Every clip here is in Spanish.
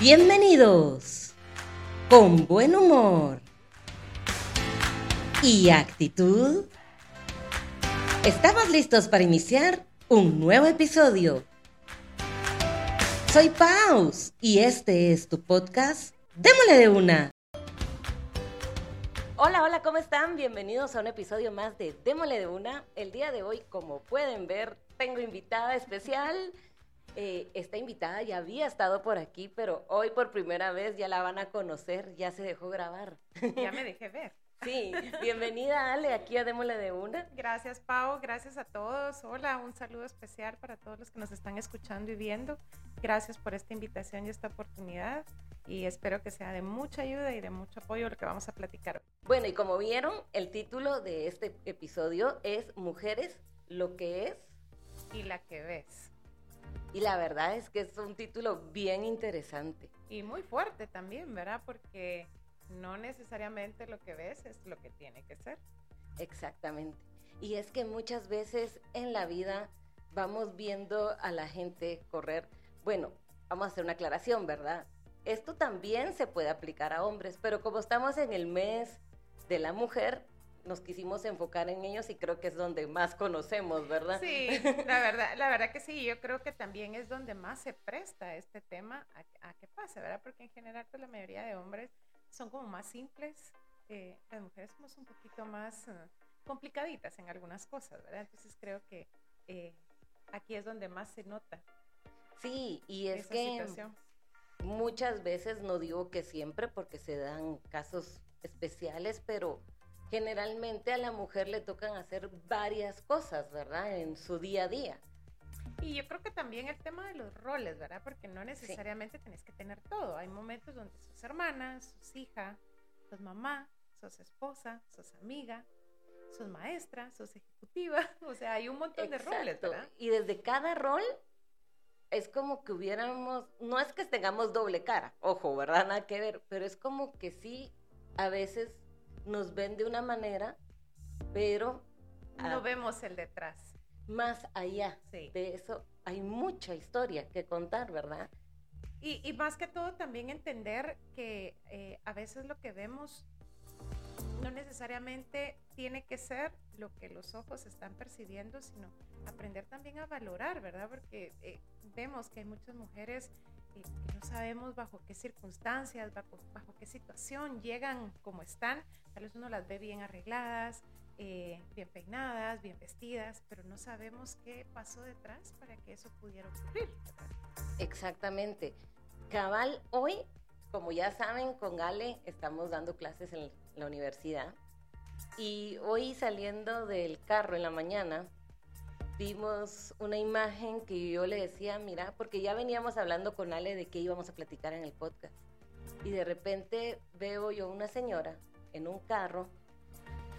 Bienvenidos con buen humor y actitud. Estamos listos para iniciar un nuevo episodio. Soy Paus y este es tu podcast Démosle de una. Hola, hola, ¿cómo están? Bienvenidos a un episodio más de Démosle de una. El día de hoy, como pueden ver, tengo invitada especial. Eh, esta invitada ya había estado por aquí, pero hoy por primera vez ya la van a conocer, ya se dejó grabar. Ya me dejé ver. Sí, bienvenida Ale, aquí a Démosle de una. Gracias Pau, gracias a todos. Hola, un saludo especial para todos los que nos están escuchando y viendo. Gracias por esta invitación y esta oportunidad y espero que sea de mucha ayuda y de mucho apoyo lo que vamos a platicar. Bueno, y como vieron, el título de este episodio es Mujeres, lo que es y la que ves. Y la verdad es que es un título bien interesante. Y muy fuerte también, ¿verdad? Porque no necesariamente lo que ves es lo que tiene que ser. Exactamente. Y es que muchas veces en la vida vamos viendo a la gente correr. Bueno, vamos a hacer una aclaración, ¿verdad? Esto también se puede aplicar a hombres, pero como estamos en el mes de la mujer, nos quisimos enfocar en ellos y creo que es donde más conocemos, ¿verdad? Sí, la verdad, la verdad que sí, yo creo que también es donde más se presta este tema a, a que pase, ¿verdad? Porque en general pues la mayoría de hombres son como más simples, eh, las mujeres somos un poquito más uh, complicaditas en algunas cosas, ¿verdad? Entonces creo que eh, aquí es donde más se nota. Sí, y es que muchas veces, no digo que siempre porque se dan casos especiales, pero generalmente a la mujer le tocan hacer varias cosas, ¿verdad? En su día a día. Y yo creo que también el tema de los roles, ¿verdad? Porque no necesariamente tenés que tener todo. Hay momentos donde sos hermana, sos hija, sos mamá, sos esposa, sos amiga, sos maestra, sos ejecutiva. O sea, hay un montón de roles, ¿verdad? Y desde cada rol es como que hubiéramos, no es que tengamos doble cara, ojo, ¿verdad? Nada que ver, pero es como que sí, a veces nos ven de una manera, pero... No vemos el detrás. Más allá de eso hay mucha historia que contar, ¿verdad? Y, más que todo también entender que eh, a veces lo que vemos no necesariamente tiene que ser lo que los ojos están percibiendo, sino aprender también a valorar, ¿verdad? Porque eh, vemos que hay muchas mujeres que no sabemos bajo qué circunstancias, bajo, qué situación llegan como están. Tal vez uno las ve bien arregladas, eh, bien peinadas, bien vestidas, pero no sabemos qué pasó detrás para que eso pudiera ocurrir. Exactamente. Cabal, hoy, como ya saben, con Ale estamos dando clases en la universidad y hoy saliendo del carro en la mañana, vimos una imagen que yo le decía, mira, porque ya veníamos hablando con Ale de qué íbamos a platicar en el podcast. Y de repente veo yo una señora en un carro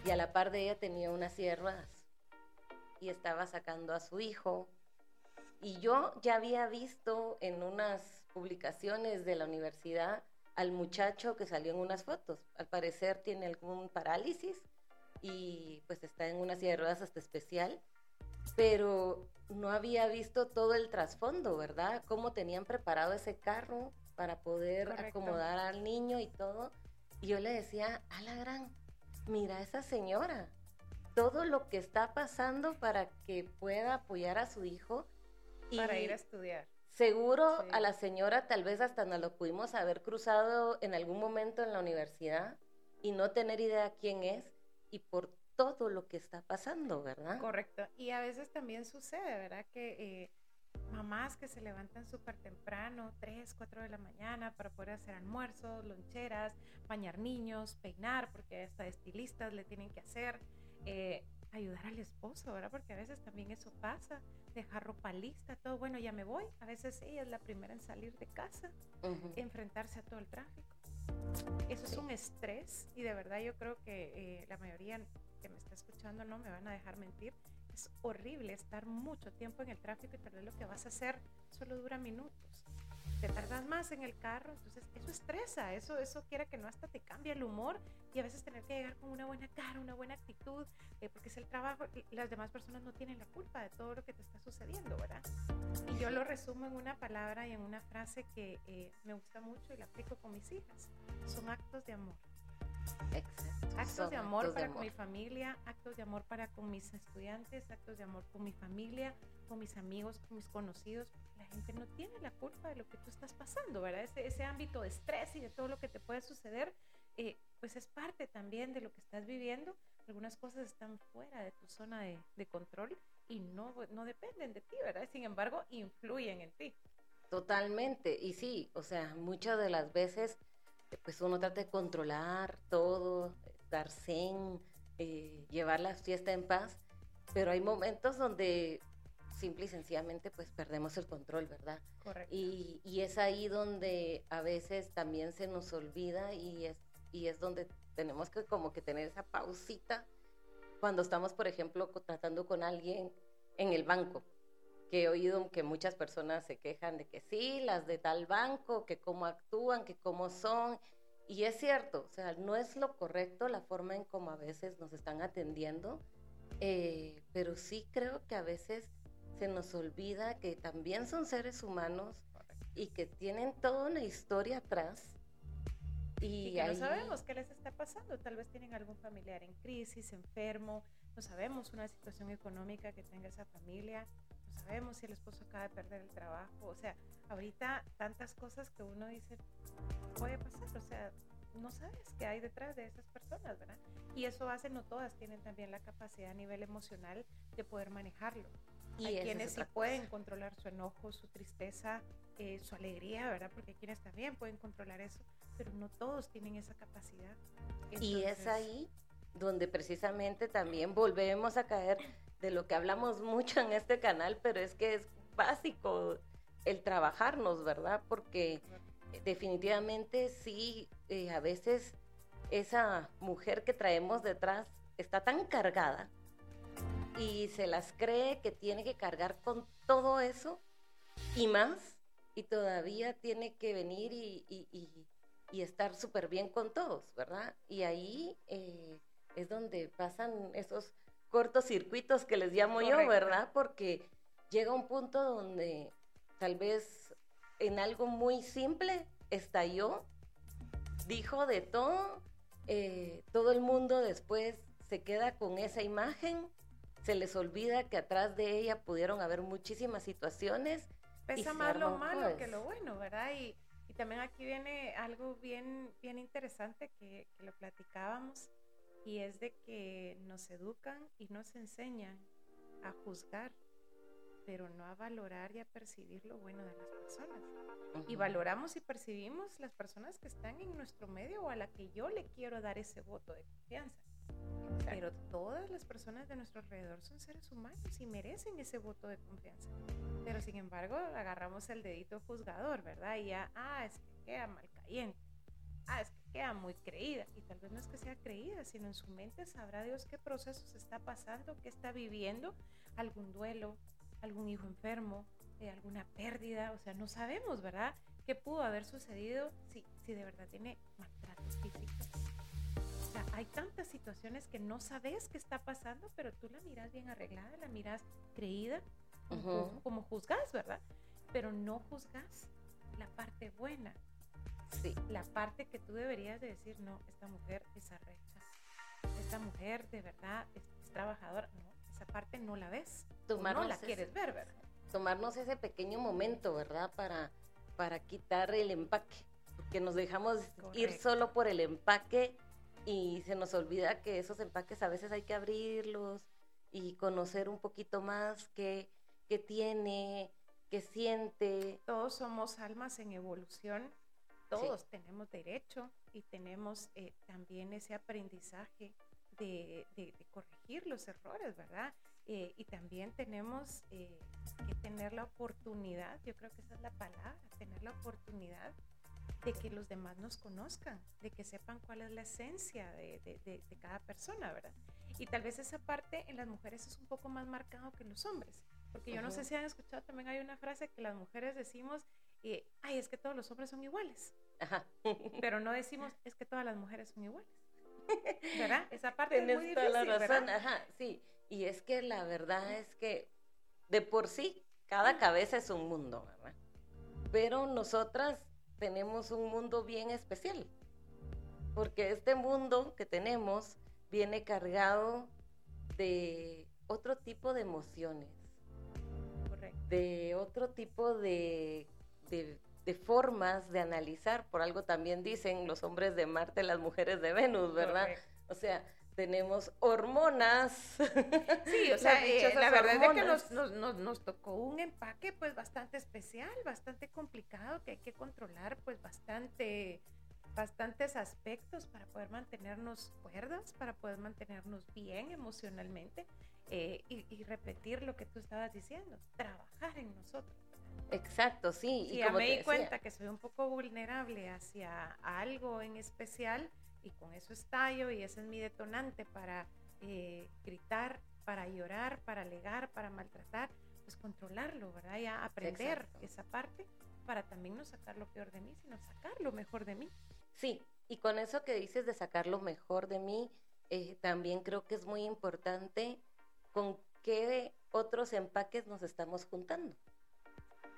y a la par de ella tenía unas sierras y estaba sacando a su hijo. Y yo ya había visto en unas publicaciones de la universidad al muchacho que salió en unas fotos. Al parecer tiene algún parálisis y pues está en una silla de ruedas hasta especial pero no había visto todo el trasfondo, ¿verdad? Cómo tenían preparado ese carro para poder acomodar al niño y todo. Y yo le decía, a la gran, mira a esa señora, todo lo que está pasando para que pueda apoyar a su hijo. Y para ir a estudiar. Seguro a la señora tal vez hasta nos lo pudimos haber cruzado en algún momento en la universidad y no tener idea quién es y por todo lo que está pasando, ¿verdad? Correcto. Y a veces también sucede, ¿verdad? Que eh, mamás que se levantan súper temprano, 3, 4 de la mañana, para poder hacer almuerzos, loncheras, bañar niños, peinar, porque hasta estilistas le tienen que hacer, eh, ayudar al esposo, ¿verdad? Porque a veces también eso pasa, dejar ropa lista, todo, bueno, ya me voy. A veces ella es la primera en salir de casa, enfrentarse a todo el tráfico. Eso es un estrés y de verdad yo creo que eh, la mayoría que me está escuchando no me van a dejar mentir. Es horrible estar mucho tiempo en el tráfico y perder lo que vas a hacer solo dura minutos. te tardas más en el carro, entonces eso estresa, eso, eso quiere que no hasta te cambie el humor y a veces tener que llegar con una buena cara, una buena actitud, eh, porque es el trabajo, las demás personas no tienen la culpa de todo lo que te está sucediendo, ¿verdad? Y yo lo resumo en una palabra y en una frase que eh, me gusta mucho y la aplico con mis hijas, son actos de amor. Exacto. Actos de amor para con mi familia, actos de amor para con mis estudiantes, actos de amor con mi familia, con mis amigos, con mis conocidos. La gente no tiene la culpa de lo que tú estás pasando, ¿verdad? Ese, ese ámbito de estrés y de todo lo que te puede suceder, eh, pues es parte también de lo que estás viviendo. Algunas cosas están fuera de tu zona de, de control y no, no dependen de ti, ¿verdad? Sin embargo, influyen en ti. Totalmente. Y sí, o sea, muchas de las veces pues uno trata de controlar todo, dar zen, eh, llevar la fiesta en paz, pero hay momentos donde simple y sencillamente pues perdemos el control, ¿verdad? Correcto. Y, y, es ahí donde a veces también se nos olvida y es, y es donde tenemos que como que tener esa pausita cuando estamos, por ejemplo, tratando con alguien en el banco que he oído que muchas personas se quejan de que sí, las de tal banco, que cómo actúan, que cómo son. Y es cierto, o sea, no es lo correcto la forma en cómo a veces nos están atendiendo, eh, pero sí creo que a veces se nos olvida que también son seres humanos y que tienen toda una historia atrás. Y, y que no sabemos qué les está pasando. Tal vez tienen algún familiar en crisis, enfermo, no sabemos una situación económica que tenga esa familia sabemos si el esposo acaba de perder el trabajo. O sea, ahorita tantas cosas que uno dice, puede pasar, o sea, no sabes qué hay detrás de esas personas, ¿verdad? Y eso hace, no todas tienen también la capacidad a nivel emocional de poder manejarlo. Y hay quienes sí pueden controlar su enojo, su tristeza, eh, su alegría, ¿verdad? Porque hay quienes también pueden controlar eso, pero no todos tienen esa capacidad. y es ahí donde precisamente también volvemos a caer de lo que hablamos mucho en este canal, pero es que es básico el trabajarnos, ¿verdad? Porque definitivamente sí, eh, a veces esa mujer que traemos detrás está tan cargada y se las cree que tiene que cargar con todo eso y más, y todavía tiene que venir y, y, estar súper bien con todos, ¿verdad? Y ahí eh, es donde pasan esos cortocircuitos que les llamo yo, ¿verdad? Porque llega un punto donde tal vez en algo muy simple estalló, dijo de todo, eh, todo el mundo después se queda con esa imagen, se les olvida que atrás de ella pudieron haber muchísimas situaciones. Pesa más lo malo que pues lo bueno, ¿verdad? Y, y, también aquí viene algo bien, bien interesante que, que lo platicábamos y es de que nos educan y nos enseñan a juzgar, pero no a valorar y a percibir lo bueno de las personas. Y valoramos y percibimos las personas que están en nuestro medio o a la que yo le quiero dar ese voto de confianza. Pero todas las personas de nuestro alrededor son seres humanos y merecen ese voto de confianza. Pero sin embargo, agarramos el dedito juzgador, ¿verdad? Y ya, ah, es que queda mal cayente. Ah, es que queda muy creída. Y tal vez no es que sea creída, sino en su mente sabrá Dios qué procesos está pasando, qué está viviendo, algún duelo, algún hijo enfermo, eh, alguna pérdida. O sea, no sabemos, ¿verdad? ¿Qué pudo haber sucedido si, si de verdad tiene maltratos físicos? O sea, hay tantas situaciones que no sabes qué está pasando, pero tú la miras bien arreglada, la miras creída, como, como juzgas, ¿verdad? Pero no juzgas la parte buena, Sí. La parte que tú deberías de decir, no, esta mujer es arrecha, esta mujer de verdad es, trabajadora, no, esa parte no la ves, no la quieres ver, ¿verdad? Tomarnos ese pequeño momento, ¿verdad? Para, para quitar el empaque, porque nos dejamos ir solo por el empaque y se nos olvida que esos empaques a veces hay que abrirlos y conocer un poquito más qué, qué tiene, qué siente. Todos somos almas en evolución todos tenemos derecho y tenemos eh, también ese aprendizaje de, corregir los errores, ¿verdad? Eh, y también tenemos eh, que tener la oportunidad, yo creo que esa es la palabra, tener la oportunidad de que los demás nos conozcan, de que sepan cuál es la esencia de, de, cada persona, ¿verdad? Y tal vez esa parte en las mujeres es un poco más marcado que en los hombres, porque yo no sé si han escuchado, también hay una frase que las mujeres decimos, y, ay, es que todos los hombres son iguales. Ajá. Pero no decimos, es que todas las mujeres son iguales. ¿Verdad? Esa parte es muy difícil, toda la razón, ajá, sí. Y es que la verdad es que de por sí, cada cabeza es un mundo, ¿verdad? Pero nosotras tenemos un mundo bien especial, porque este mundo que tenemos viene cargado de otro tipo de emociones, de otro tipo de, de, formas de analizar. Por algo también dicen los hombres de Marte, las mujeres de Venus, ¿verdad? O sea, tenemos hormonas. Sí, o sea, eh, la verdad es que nos, nos, nos, tocó un empaque pues bastante especial, bastante complicado, que hay que controlar pues bastante bastantes aspectos para poder mantenernos cuerdas, para poder mantenernos bien emocionalmente eh, y, repetir lo que tú estabas diciendo, trabajar en nosotros. Exacto, sí. Y, como me di cuenta que soy un poco vulnerable hacia algo en especial y con eso estallo y ese es mi detonante para eh, gritar, para llorar, para alegar, para maltratar, pues controlarlo, ¿verdad? Y aprender esa parte para también no sacar lo peor de mí, sino sacar lo mejor de mí. Sí, y con eso que dices de sacar lo mejor de mí, eh, también creo que es muy importante con qué otros empaques nos estamos juntando.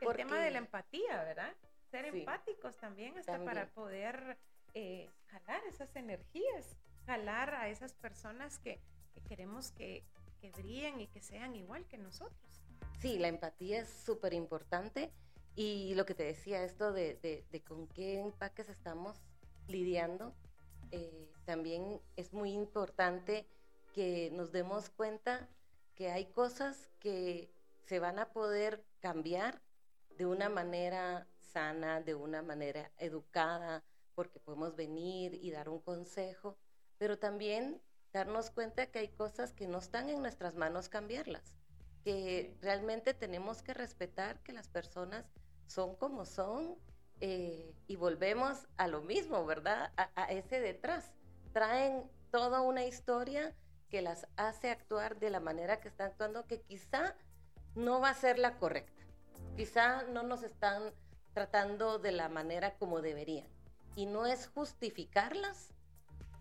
El tema de la empatía, ¿verdad? Ser empáticos también, hasta para poder eh, jalar esas energías, jalar a esas personas que, queremos que, que brillen y que sean igual que nosotros. Sí, la empatía es súper importante y lo que te decía, esto de, de, con qué empaques estamos lidiando, eh, también es muy importante que nos demos cuenta que hay cosas que se van a poder cambiar de una manera sana, de una manera educada, porque podemos venir y dar un consejo, pero también darnos cuenta que hay cosas que no están en nuestras manos cambiarlas, que realmente tenemos que respetar que las personas son como son eh, y volvemos a lo mismo, ¿verdad? A, ese detrás. Traen toda una historia que las hace actuar de la manera que están actuando, que quizá no va a ser la correcta. Quizá no nos están tratando de la manera como deberían. Y no es justificarlas,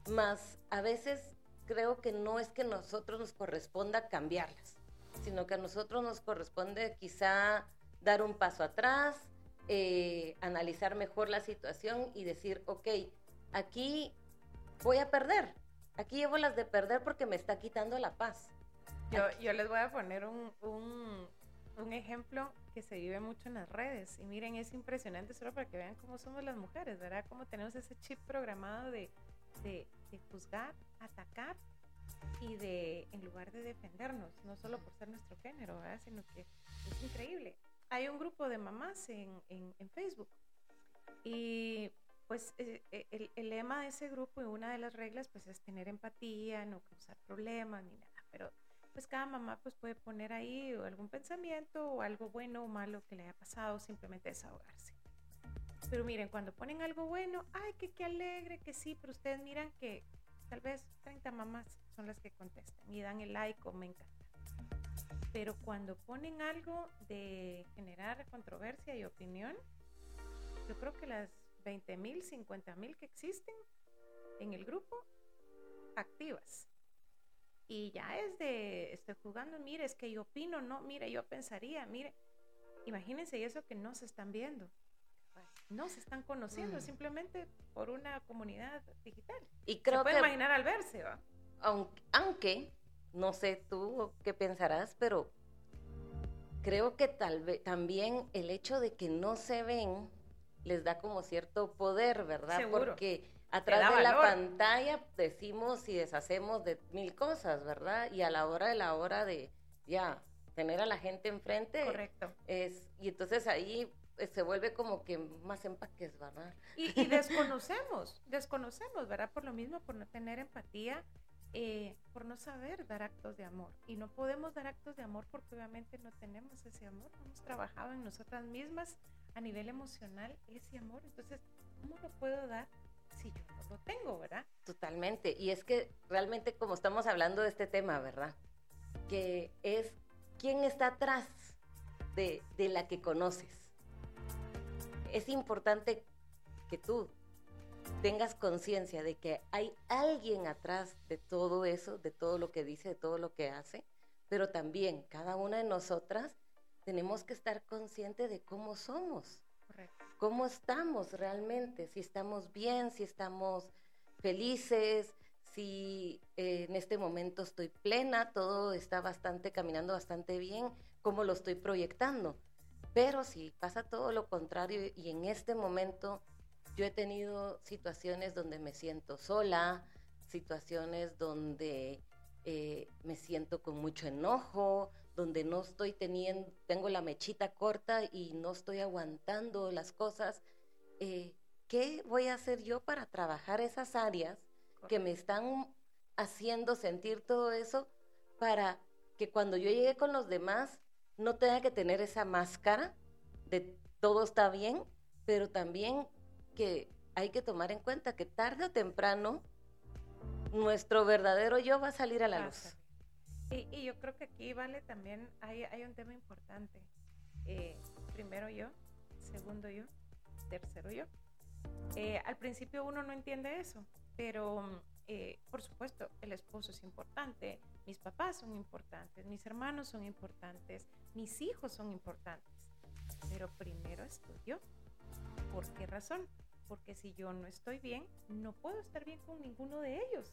más a veces creo que no es que a nosotros nos corresponda cambiarlas, sino que a nosotros nos corresponde quizá dar un paso atrás, eh, analizar mejor la situación y decir, ok, aquí voy a perder, aquí llevo las de perder porque me está quitando la paz. Yo, yo les voy a poner un, un, un, ejemplo que se vive mucho en las redes. Y miren, es impresionante solo para que vean cómo somos las mujeres, ¿verdad? Cómo tenemos ese chip programado de, de, de juzgar, atacar y de, en lugar de defendernos, no solo por ser nuestro género, ¿verdad? Sino que es increíble hay un grupo de mamás en, en, Facebook y pues eh, eh, el, el, lema de ese grupo y una de las reglas pues es tener empatía, no causar problemas ni nada, pero pues cada mamá pues puede poner ahí algún pensamiento o algo bueno o malo que le haya pasado, simplemente desahogarse. Pero miren, cuando ponen algo bueno, ay, que qué alegre, que sí, pero ustedes miran que tal vez 30 mamás son las que contestan y dan el like o me encanta pero cuando ponen algo de generar controversia y opinión, yo creo que las 20 mil, 50 mil que existen en el grupo, activas. Y ya es de, estoy jugando, mire, es que yo opino, no, mire, yo pensaría, mire, imagínense eso que no se están viendo, no se están conociendo mm. simplemente por una comunidad digital. Y creo se puede imaginar al verse, ¿va? aunque no sé tú qué pensarás, pero creo que tal vez también el hecho de que no se ven les da como cierto poder, ¿verdad? Porque atrás de la pantalla decimos y deshacemos de mil cosas, ¿verdad? Y a la hora de la hora de ya tener a la gente enfrente Correcto. es y entonces ahí eh, se vuelve como que más empaques, ¿verdad? Y, y desconocemos, desconocemos, ¿verdad? Por lo mismo, por no tener empatía eh, por no saber dar actos de amor. Y no podemos dar actos de amor porque obviamente no tenemos ese amor, no hemos trabajado en nosotras mismas a nivel emocional ese amor. Entonces, ¿cómo lo puedo dar si yo no lo tengo, verdad? Totalmente. Y es que realmente como estamos hablando de este tema, ¿verdad? Que es quién está atrás de, de la que conoces. es importante que tú tengas conciencia de que hay alguien atrás de todo eso, de todo lo que dice, de todo lo que hace, pero también cada una de nosotras tenemos que estar consciente de cómo somos, cómo estamos realmente, si estamos bien, si estamos felices, si eh, en este momento estoy plena, todo está bastante caminando bastante bien, cómo lo estoy proyectando. Pero si pasa todo lo contrario y en este momento yo he tenido situaciones donde me siento sola, situaciones donde eh, me siento con mucho enojo, donde no estoy teniendo, tengo la mechita corta y no estoy aguantando las cosas. Eh, ¿Qué voy a hacer yo para trabajar esas áreas que me están haciendo sentir todo eso para que cuando yo llegue con los demás no tenga que tener esa máscara de todo está bien, pero también que hay que tomar en cuenta que tarde o temprano nuestro verdadero yo va a salir a la luz. Y, yo creo que aquí, Vale, también hay, un tema importante. Eh, primero yo, segundo yo, tercero yo. Eh, al principio uno no entiende eso, pero eh, por supuesto el esposo es importante, mis papás son importantes, mis hermanos son importantes, mis hijos son importantes, pero primero estoy yo. ¿Por qué razón? Porque si yo no estoy bien, no puedo estar bien con ninguno de ellos.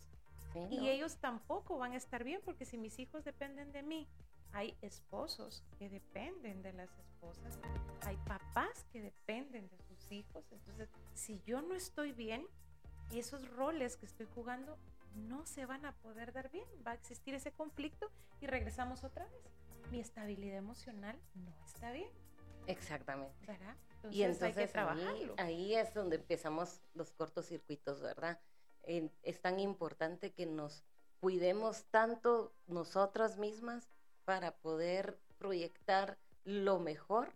Y ellos tampoco van a estar bien porque si mis hijos dependen de mí, hay esposos que dependen de las esposas, hay papás que dependen de sus hijos. Entonces, si yo no estoy bien, esos roles que estoy jugando no se van a poder dar bien. Va a existir ese conflicto y regresamos otra vez. Mi estabilidad emocional no está bien. Exactamente. y entonces ahí, ahí, es donde empezamos los cortocircuitos, ¿verdad? Es tan importante que nos cuidemos tanto nosotras mismas para poder proyectar lo mejor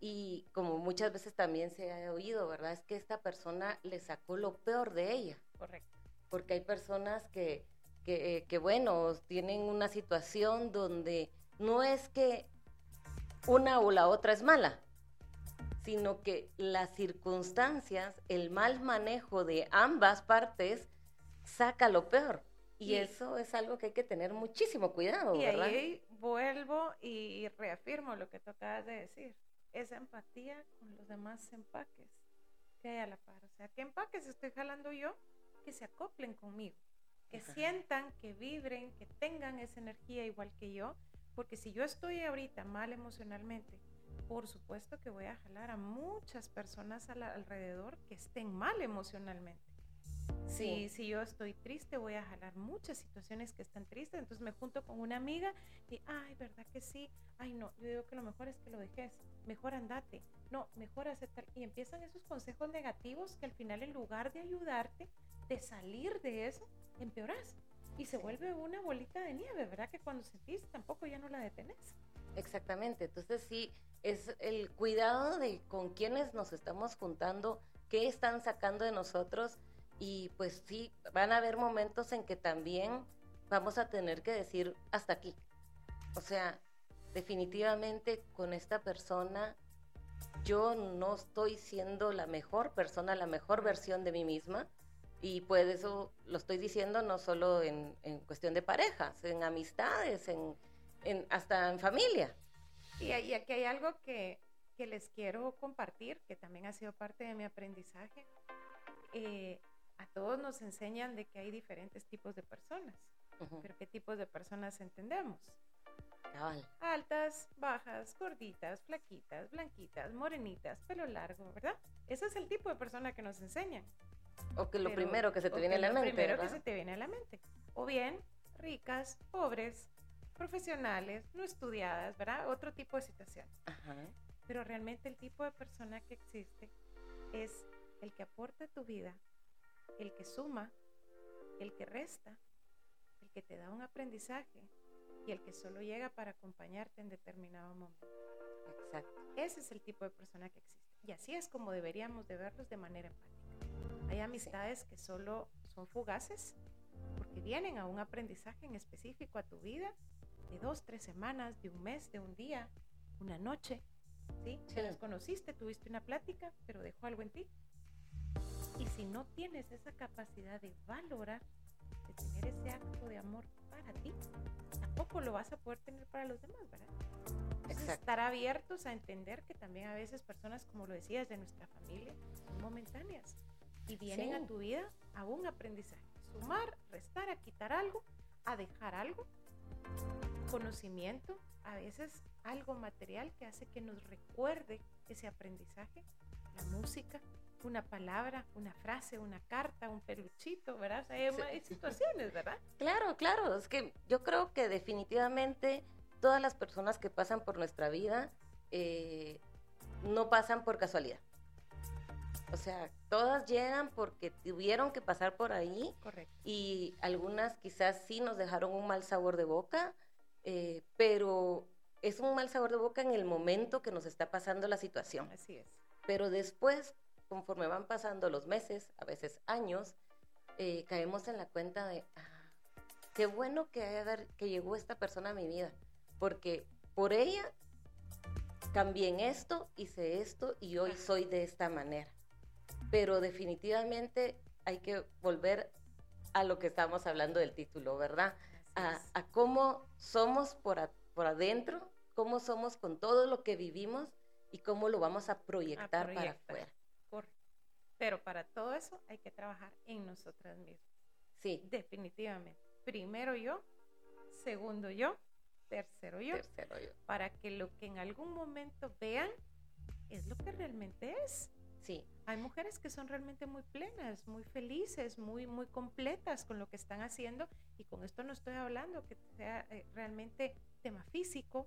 y como muchas veces también se ha oído, ¿verdad? Es que esta persona le sacó lo peor de ella. Correcto. Porque hay personas que, que, que bueno, tienen una situación donde no es que una o la otra es mala, sino que las circunstancias, el mal manejo de ambas partes saca lo peor. Y, eso es algo que hay que tener muchísimo cuidado, y ahí vuelvo y reafirmo lo que tú acabas de decir. Esa empatía con los demás empaques que hay a la par. O sea, ¿qué empaques estoy jalando yo? Que se acoplen conmigo. Que sientan, que vibren, que tengan esa energía igual que yo. Porque si yo estoy ahorita mal emocionalmente, por supuesto que voy a jalar a muchas personas alrededor que estén mal emocionalmente. Si, si yo estoy triste, voy a jalar muchas situaciones que están tristes. Entonces me junto con una amiga y, ay, ¿verdad que sí? Ay, no, yo digo que lo mejor es que lo dejes. Mejor andate. No, mejor aceptar. Y empiezan esos consejos negativos que al final, en lugar de ayudarte, de salir de eso, empeoras. Y se vuelve una bolita de nieve, ¿verdad? Que cuando sentís tampoco ya no la detenés. Exactamente. Entonces sí, es el cuidado de con quienes nos estamos juntando, qué están sacando de nosotros y pues sí, van a haber momentos en que también vamos a tener que decir hasta aquí. O sea, definitivamente con esta persona yo no estoy siendo la mejor persona, la mejor versión de mí misma. Y pues eso lo estoy diciendo no solo en, cuestión de parejas, en amistades, en, hasta en familia. Y, aquí hay algo que, que, les quiero compartir, que también ha sido parte de mi aprendizaje. Eh, a todos nos enseñan de que hay diferentes tipos de personas, pero ¿qué tipos de personas entendemos? Altas, bajas, gorditas, flaquitas, blanquitas, morenitas, pelo largo, ¿verdad? Ese es el tipo de persona que nos enseñan. O que lo primero que se te viene a la mente. Lo primero que se te viene a la mente. O bien, ricas, pobres, profesionales, no estudiadas, ¿verdad? Otro tipo de situación. Pero realmente el tipo de persona que existe es el que aporta a tu vida el que suma, el que resta, el que te da un aprendizaje y el que solo llega para acompañarte en determinado momento. Exacto. Ese es el tipo de persona que existe. Y así es como deberíamos de verlos de manera empática. Hay amistades que solo son fugaces porque vienen a un aprendizaje en específico a tu vida de dos, tres semanas, de un mes, de un día, una noche, ¿sí? Te las conociste, tuviste una plática, pero dejó algo en ti. Y si no tienes esa capacidad de valorar, de tener ese acto de amor para ti, tampoco lo vas a poder tener para los demás, ¿verdad? Entonces, estar abiertos a entender que también a veces personas, como lo decías, de nuestra familia, son momentáneas y vienen a tu vida a un aprendizaje. Sumar, restar, a quitar algo, a dejar algo, conocimiento, a veces algo material que hace que nos recuerde ese aprendizaje, la música, una palabra, una frase, una carta, un peluchito, ¿verdad? hay, situaciones, ¿verdad? Claro, claro, es que yo creo que definitivamente todas las personas que pasan por nuestra vida eh, no pasan por casualidad. O sea, todas llegan porque tuvieron que pasar por ahí. Correcto. Y algunas quizás sí nos dejaron un mal sabor de boca, eh, pero es un mal sabor de boca en el momento que nos está pasando la situación. Así es. Pero después, conforme van pasando los meses, a veces años, eh, caemos en la cuenta de, ah, qué bueno que, que llegó esta persona a mi vida, porque por ella cambié en esto, hice esto y hoy soy de esta manera. Pero definitivamente hay que volver a lo que estamos hablando del título, ¿verdad? A, a, cómo somos por, por adentro, cómo somos con todo lo que vivimos y cómo lo vamos a proyectar, para afuera. Pero para todo eso hay que trabajar en nosotras mismas. Sí. Definitivamente. Primero yo, segundo yo, tercero yo. Tercero yo. Para que lo que en algún momento vean es lo que realmente es. Sí. Hay mujeres que son realmente muy plenas, muy felices, muy, muy completas con lo que están haciendo. Y con esto no estoy hablando que sea eh, realmente tema físico,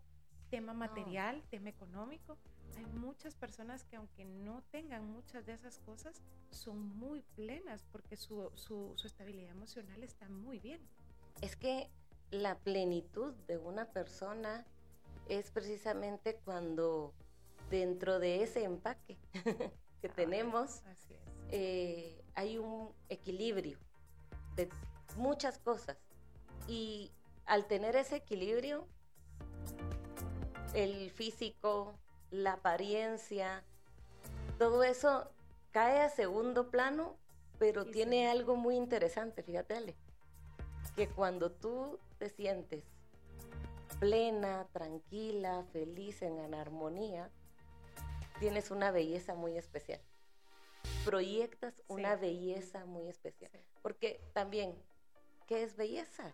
tema material, tema económico. Hay muchas personas que aunque no tengan muchas de esas cosas, son muy plenas porque su, su, su estabilidad emocional está muy bien. Es que la plenitud de una persona es precisamente cuando dentro de ese empaque que tenemos eh, hay un equilibrio de muchas cosas. Y al tener ese equilibrio el físico, la apariencia, todo eso cae a segundo plano, pero tiene algo muy interesante, fíjate Ale, que cuando tú te sientes plena, tranquila, feliz, en armonía, tienes una belleza muy especial. Proyectas una belleza muy especial. Porque también, ¿qué es belleza?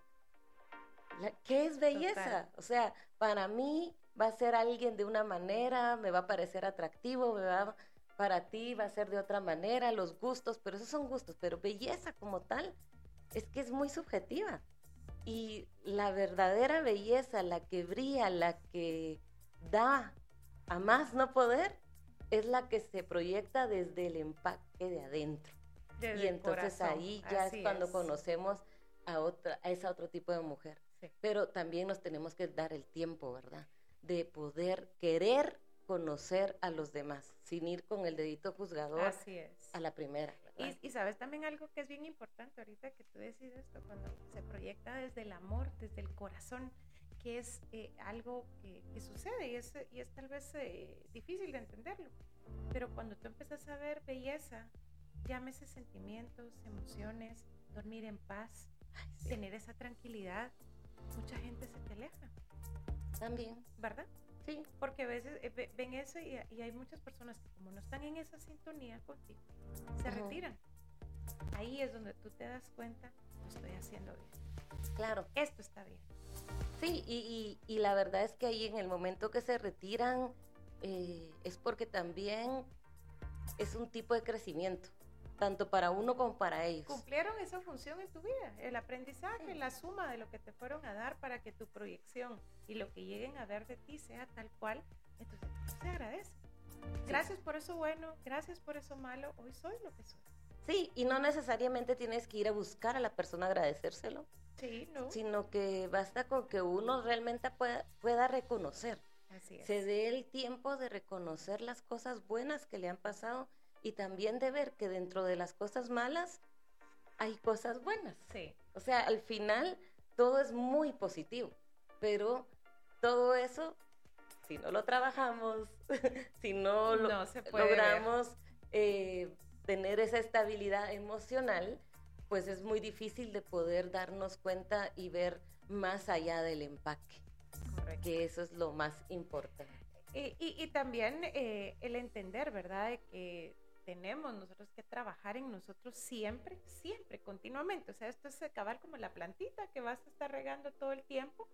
¿Qué es belleza? O sea, para mí va a ser alguien de una manera, me va a parecer atractivo, me va, para ti va a ser de otra manera, los gustos, pero esos son gustos, pero belleza como tal es que es muy subjetiva. Y la verdadera belleza, la que brilla, la que da a más no poder, es la que se proyecta desde el empaque de adentro. y entonces ahí ya es cuando conocemos a otra, a esa otro tipo de mujer. Pero también nos tenemos que dar el tiempo, ¿verdad? de poder querer conocer a los demás, sin ir con el dedito juzgador Así es. a la primera. Y, sabes también algo que es bien importante ahorita que tú decides esto, cuando se proyecta desde el amor, desde el corazón, que es eh, algo que, sucede y es, y es tal vez eh, difícil de entenderlo. Pero cuando tú empiezas a ver belleza, llámese sentimientos, emociones, dormir en paz, tener esa tranquilidad, mucha gente se te aleja. También. ¿Verdad? Sí. Porque a veces eh, ven eso y, hay muchas personas que como no están en esa sintonía contigo, se retiran. Ahí es donde tú te das cuenta, lo estoy haciendo bien. Claro. Esto está bien. Sí, y, y, la verdad es que ahí en el momento que se retiran eh, es porque también es un tipo de crecimiento tanto para uno como para ellos. Cumplieron esa función en tu vida, el aprendizaje, la suma de lo que te fueron a dar para que tu proyección y lo que lleguen a ver de ti sea tal cual, entonces se agradece. Gracias por eso bueno, gracias por eso malo, hoy soy lo que soy. Sí, y no necesariamente tienes que ir a buscar a la persona a agradecérselo. Sí, no. Sino que basta con que uno realmente pueda, pueda reconocer. Así es. Se dé el tiempo de reconocer las cosas buenas que le han pasado y también de ver que dentro de las cosas malas hay cosas buenas. Sí. O sea, al final todo es muy positivo, pero todo eso si no lo trabajamos, si no, lo, logramos eh, tener esa estabilidad emocional, pues es muy difícil de poder darnos cuenta y ver más allá del empaque. Que eso es lo más importante. Y, también eh, el entender, ¿verdad? Que tenemos nosotros que trabajar en nosotros siempre, siempre, continuamente. O sea, esto es acabar como la plantita que vas a estar regando todo el tiempo.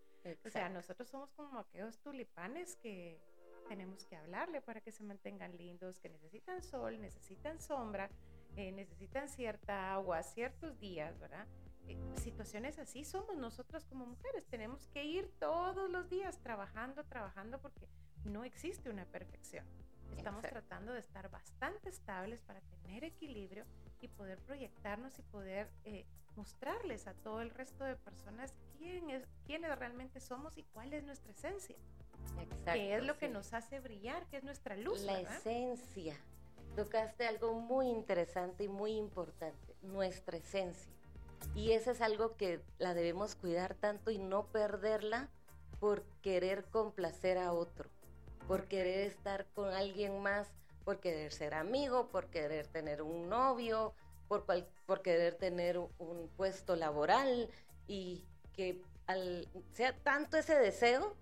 O sea, nosotros somos como aquellos tulipanes que tenemos que hablarle para que se mantengan lindos, que necesitan sol, necesitan sombra, eh, necesitan cierta agua, ciertos días, ¿verdad? Eh, situaciones así somos nosotras como mujeres. Tenemos que ir todos los días trabajando, trabajando, porque no existe una perfección. Estamos tratando de estar bastante estables para tener equilibrio y poder proyectarnos y poder eh, mostrarles a todo el resto de personas quién es, quiénes realmente somos y cuál es nuestra esencia. Exacto, qué es lo que nos hace brillar, qué es nuestra luz. La esencia. Tocaste algo muy interesante y muy importante, nuestra esencia. Y eso es algo que la debemos cuidar tanto y no perderla por querer complacer a otro por querer estar con alguien más, por querer ser amigo, por querer tener un novio, por, querer tener un puesto laboral y que al, sea tanto ese deseo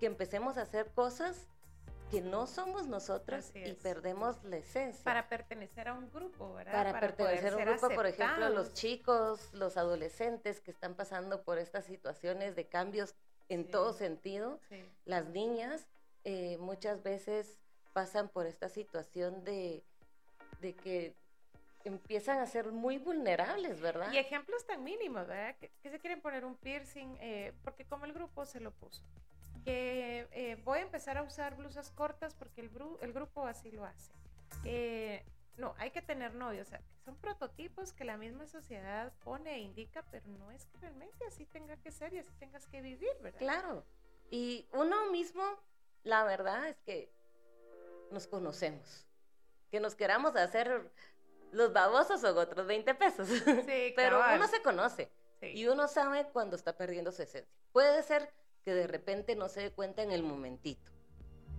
que empecemos a hacer cosas que no somos nosotros y perdemos la esencia. Para pertenecer a un grupo, ¿verdad? Para, pertenecer a un grupo, por ejemplo, los chicos, los adolescentes que están pasando por estas situaciones de cambios en todo sentido, las niñas, eh, muchas veces pasan por esta situación de, de que empiezan a ser muy vulnerables, ¿verdad? Y ejemplos tan mínimos, ¿verdad? Que, se quieren poner un piercing, eh, porque como el grupo se lo puso. Que eh, voy a empezar a usar blusas cortas porque el, el grupo así lo hace. no, hay que tener novios, o sea, son prototipos que la misma sociedad pone e indica, pero no es que realmente así tenga que ser y así tengas que vivir, ¿verdad? Claro. Y uno mismo la verdad es que nos conocemos. Que nos queramos hacer los babosos son otros 20 pesos. Sí, Pero uno se conoce y uno sabe cuando está perdiendo su esencia. Puede ser que de repente no se dé cuenta en el momentito.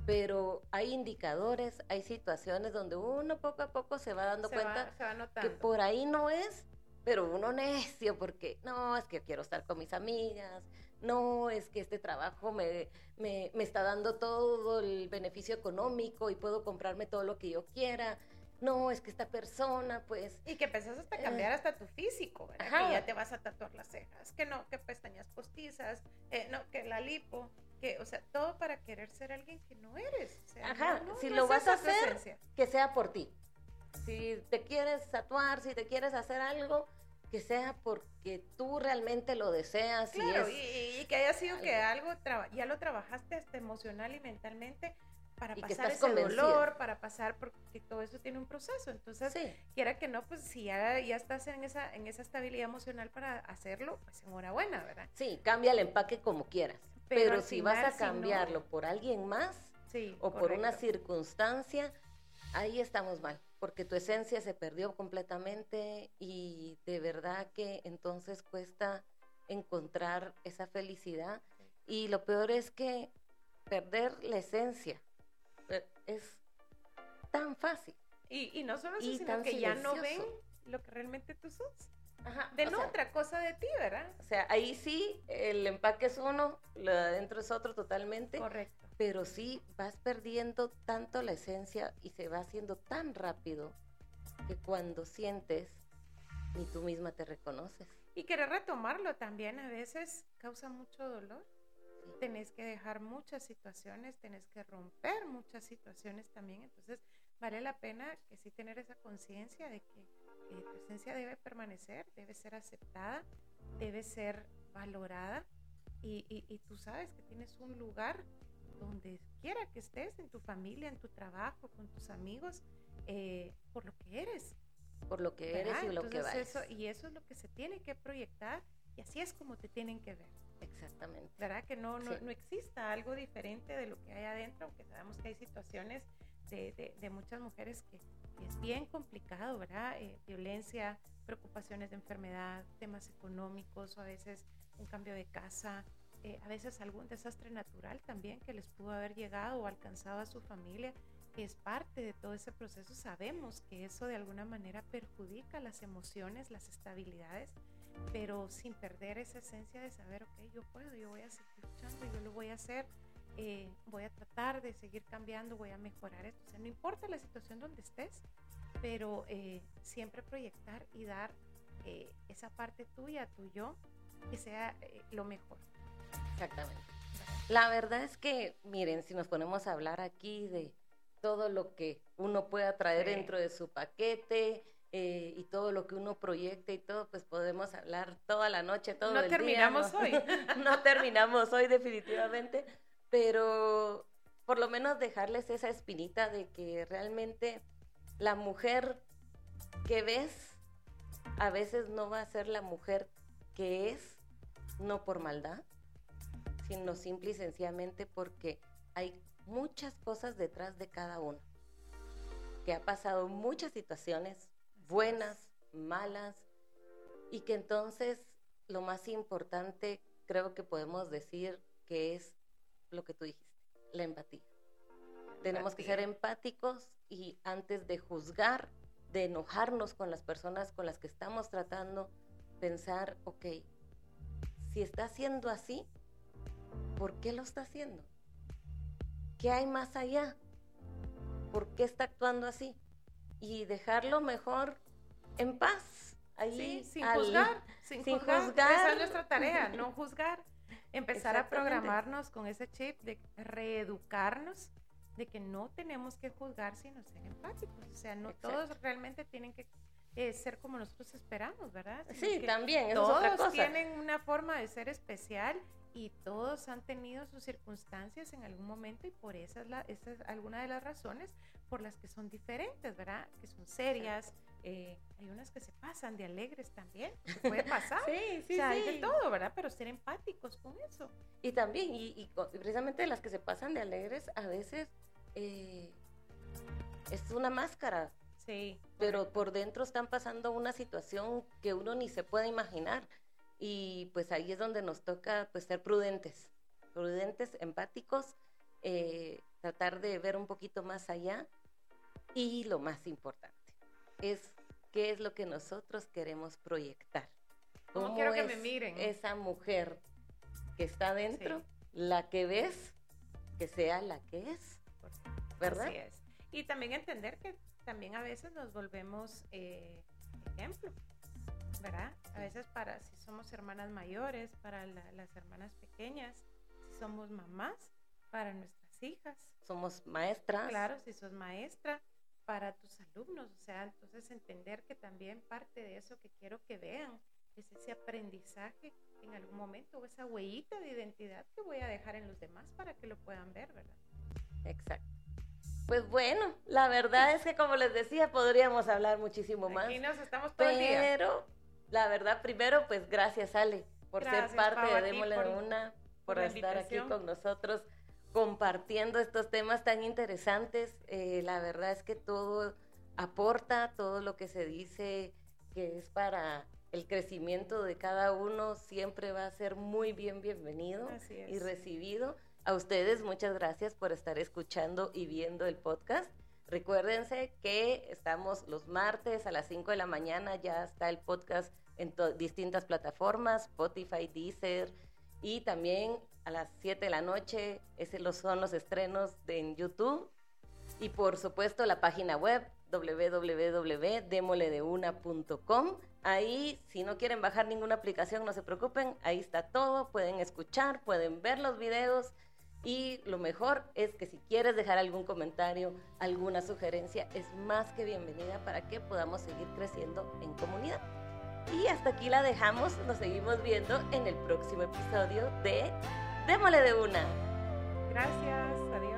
Pero hay indicadores, hay situaciones donde uno poco a poco se va dando cuenta que por ahí no es, pero uno necio porque no, es que quiero estar con mis amigas, no, es que este trabajo me, me, está dando todo el beneficio económico y puedo comprarme todo lo que yo quiera. No, es que esta persona, pues... Y que empezás hasta a cambiar eh, hasta tu físico, ¿verdad? Que ya te vas a tatuar las cejas, que no, que pestañas postizas, eh, no, que la lipo, que, o sea, todo para querer ser alguien que no eres. Ajá, si lo vas a hacer, que sea por ti. Si te quieres tatuar, si te quieres hacer algo, que sea porque tú realmente lo deseas. Claro, y, que haya sido que algo ya lo trabajaste hasta emocional y mentalmente para pasar ese dolor, para pasar, porque todo eso tiene un proceso. Entonces, quiera que no, pues si ya, ya estás en esa, en esa estabilidad emocional para hacerlo, pues enhorabuena, ¿verdad? Sí, cambia el empaque como quieras. Pero, si vas a cambiarlo por alguien más o por una circunstancia, ahí estamos mal porque tu esencia se perdió completamente y de verdad que entonces cuesta encontrar esa felicidad. Y lo peor es que perder la esencia es tan fácil. Y, no solo eso, sino que ya no ven lo que realmente tú sos. Ajá, de no otra cosa de ti, ¿verdad? O sea, ahí sí, el empaque es uno, lo de adentro es otro totalmente. Correcto pero sí vas perdiendo tanto la esencia y se va haciendo tan rápido que cuando sientes ni tú misma te reconoces. Y querer retomarlo también a veces causa mucho dolor. Tenés que dejar muchas situaciones, tenés que romper muchas situaciones también. Entonces, vale la pena que sí tener esa conciencia de que tu esencia debe permanecer, debe ser aceptada, debe ser valorada. Y, y tú sabes que tienes un lugar donde quiera que estés, en tu familia, en tu trabajo, con tus amigos, eh, por lo que eres. Por lo que eres y lo que vas. Eso, y eso es lo que se tiene que proyectar y así es como te tienen que ver. Exactamente. ¿Verdad? Que no, no, no exista algo diferente de lo que hay adentro, aunque sabemos que hay situaciones de, de, muchas mujeres que, es bien complicado, ¿verdad? Eh, violencia, preocupaciones de enfermedad, temas económicos o a veces un cambio de casa, eh, a veces algún desastre natural también que les pudo haber llegado o alcanzado a su familia, que es parte de todo ese proceso. Sabemos que eso de alguna manera perjudica las emociones, las estabilidades, pero sin perder esa esencia de saber, ok, yo puedo, yo voy a seguir luchando, yo lo voy a hacer, eh, voy a tratar de seguir cambiando, voy a mejorar esto. O sea, no importa la situación donde estés, pero eh, siempre proyectar y dar esa parte tuya, tu yo, que sea lo mejor. Exactamente. La verdad es que, miren, si nos ponemos a hablar aquí de todo lo que uno pueda traer dentro de su paquete eh, y todo lo que uno proyecte y todo, pues podemos hablar toda la noche, todo el día. terminamos hoy. no terminamos hoy definitivamente, pero por lo menos dejarles esa espinita de que realmente la mujer que ves a veces no va a ser la mujer que es, no por maldad, sino simple y sencillamente porque hay muchas cosas detrás de cada uno, que ha pasado muchas situaciones buenas, malas, y que entonces lo más importante creo que podemos decir que es lo que tú dijiste, la empatía. Tenemos que ser empáticos y antes de juzgar, de enojarnos con las personas con las que estamos tratando, pensar, ok, si está siendo así, ¿por qué lo está haciendo? ¿Qué hay más allá? ¿Por qué está actuando así? Y dejarlo mejor en paz. Ahí, sin juzgar, sin, juzgar. Esa es nuestra tarea, no juzgar. Empezar a programarnos con ese chip de reeducarnos de que no tenemos que juzgar sino ser empáticos. O sea, no todos realmente tienen que eh, ser como nosotros esperamos, ¿verdad? sí, también. todos tienen una forma de ser especial y todos han tenido sus circunstancias en algún momento y por esa es, la, esa es alguna de las razones por las que son diferentes, ¿verdad? Que son serias, eh, hay unas que se pasan de alegres también, puede pasar. sí, sí, o sea, hay de todo, ¿verdad? Pero ser empáticos con eso. Y también, y, precisamente las que se pasan de alegres, a veces eh, es una máscara. Sí. Pero por dentro están pasando una situación que uno ni se puede imaginar y pues ahí es donde nos toca pues ser prudentes, prudentes, empáticos, eh, tratar de ver un poquito más allá y lo más importante es qué es lo que nosotros queremos proyectar. ¿Cómo quiero que me miren? Esa mujer que está dentro, la que ves, que sea la que es, ¿verdad? Así es. Y también entender que también a veces nos volvemos eh, ejemplo. ¿verdad? A veces para si somos hermanas mayores, para las hermanas pequeñas, si somos mamás, para nuestras hijas. Somos maestras. Claro, si sos maestra, para tus alumnos. O sea, entonces entender que también parte de eso que quiero que vean es ese aprendizaje en algún momento o esa huellita de identidad que voy a dejar en los demás para que lo puedan ver, ¿verdad? Exacto. Pues bueno, la verdad es que como les decía, podríamos hablar muchísimo más. Aquí nos estamos todo pero la verdad, primero, pues gracias, Ale, por ser parte de Démosle de Una, por, estar aquí con nosotros compartiendo estos temas tan interesantes. Eh, la verdad es que todo aporta, todo lo que se dice que es para el crecimiento de cada uno siempre va a ser muy bien bienvenido y recibido. A ustedes muchas gracias por estar escuchando y viendo el podcast. Recuérdense que estamos los martes a las 5 de la mañana, ya está el podcast en distintas plataformas, Spotify, Deezer, y también a las 7 de la noche, esos son los estrenos de, en YouTube. Y por supuesto la página web www.demoledeuna.com. Ahí, si no quieren bajar ninguna aplicación, no se preocupen, ahí está todo, pueden escuchar, pueden ver los videos y lo mejor es que si quieres dejar algún comentario, alguna sugerencia, es más que bienvenida para que podamos seguir creciendo en comunidad. Y hasta aquí la dejamos, nos seguimos viendo en el próximo episodio de démosle de una. Gracias, adiós.